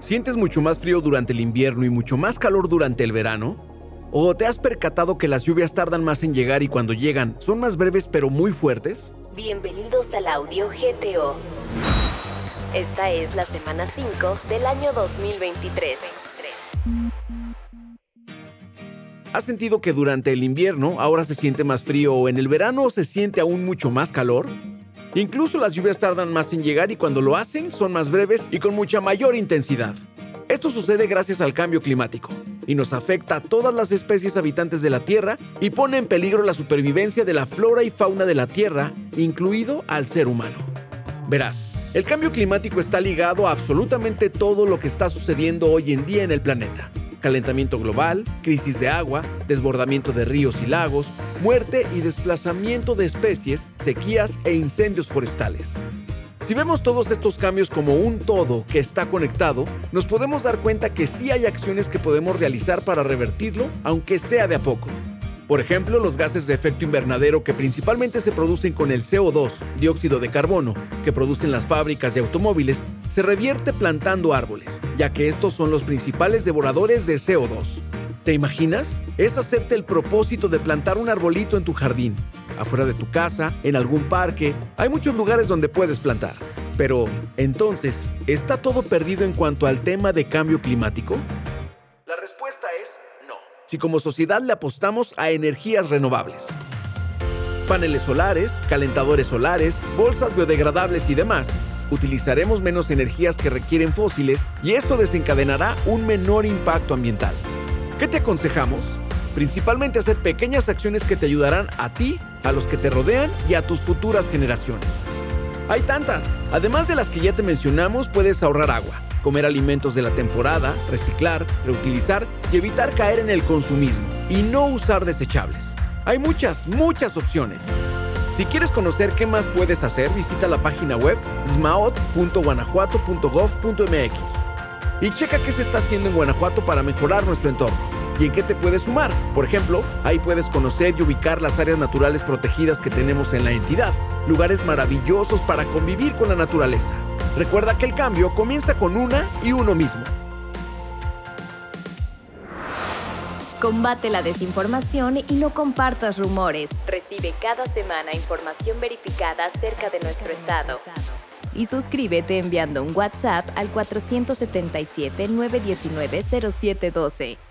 ¿Sientes mucho más frío durante el invierno y mucho más calor durante el verano? ¿O te has percatado que las lluvias tardan más en llegar y cuando llegan son más breves pero muy fuertes? Bienvenidos al audio GTO. Esta es la semana 5 del año 2023. ¿Has sentido que durante el invierno ahora se siente más frío o en el verano se siente aún mucho más calor? Incluso las lluvias tardan más en llegar y cuando lo hacen son más breves y con mucha mayor intensidad. Esto sucede gracias al cambio climático y nos afecta a todas las especies habitantes de la Tierra y pone en peligro la supervivencia de la flora y fauna de la Tierra, incluido al ser humano. Verás, el cambio climático está ligado a absolutamente todo lo que está sucediendo hoy en día en el planeta. Calentamiento global, crisis de agua, desbordamiento de ríos y lagos, muerte y desplazamiento de especies, sequías e incendios forestales. Si vemos todos estos cambios como un todo que está conectado, nos podemos dar cuenta que sí hay acciones que podemos realizar para revertirlo, aunque sea de a poco. Por ejemplo, los gases de efecto invernadero que principalmente se producen con el CO2, dióxido de carbono, que producen las fábricas de automóviles, se revierte plantando árboles, ya que estos son los principales devoradores de CO2. ¿Te imaginas? Es hacerte el propósito de plantar un arbolito en tu jardín, afuera de tu casa, en algún parque. Hay muchos lugares donde puedes plantar. Pero, entonces, ¿está todo perdido en cuanto al tema de cambio climático? La respuesta es no. Si como sociedad le apostamos a energías renovables. Paneles solares, calentadores solares, bolsas biodegradables y demás, utilizaremos menos energías que requieren fósiles y esto desencadenará un menor impacto ambiental. ¿Qué te aconsejamos? Principalmente hacer pequeñas acciones que te ayudarán a ti, a los que te rodean y a tus futuras generaciones. Hay tantas. Además de las que ya te mencionamos, puedes ahorrar agua, comer alimentos de la temporada, reciclar, reutilizar y evitar caer en el consumismo y no usar desechables. Hay muchas, muchas opciones. Si quieres conocer qué más puedes hacer, visita la página web smaot.guanajuato.gov.mx y checa qué se está haciendo en Guanajuato para mejorar nuestro entorno y en qué te puedes sumar. Por ejemplo, ahí puedes conocer y ubicar las áreas naturales protegidas que tenemos en la entidad, lugares maravillosos para convivir con la naturaleza. Recuerda que el cambio comienza con una y uno mismo. Combate la desinformación y no compartas rumores. Recibe cada semana información verificada acerca de nuestro estado y suscríbete enviando un WhatsApp al 477-919-0712.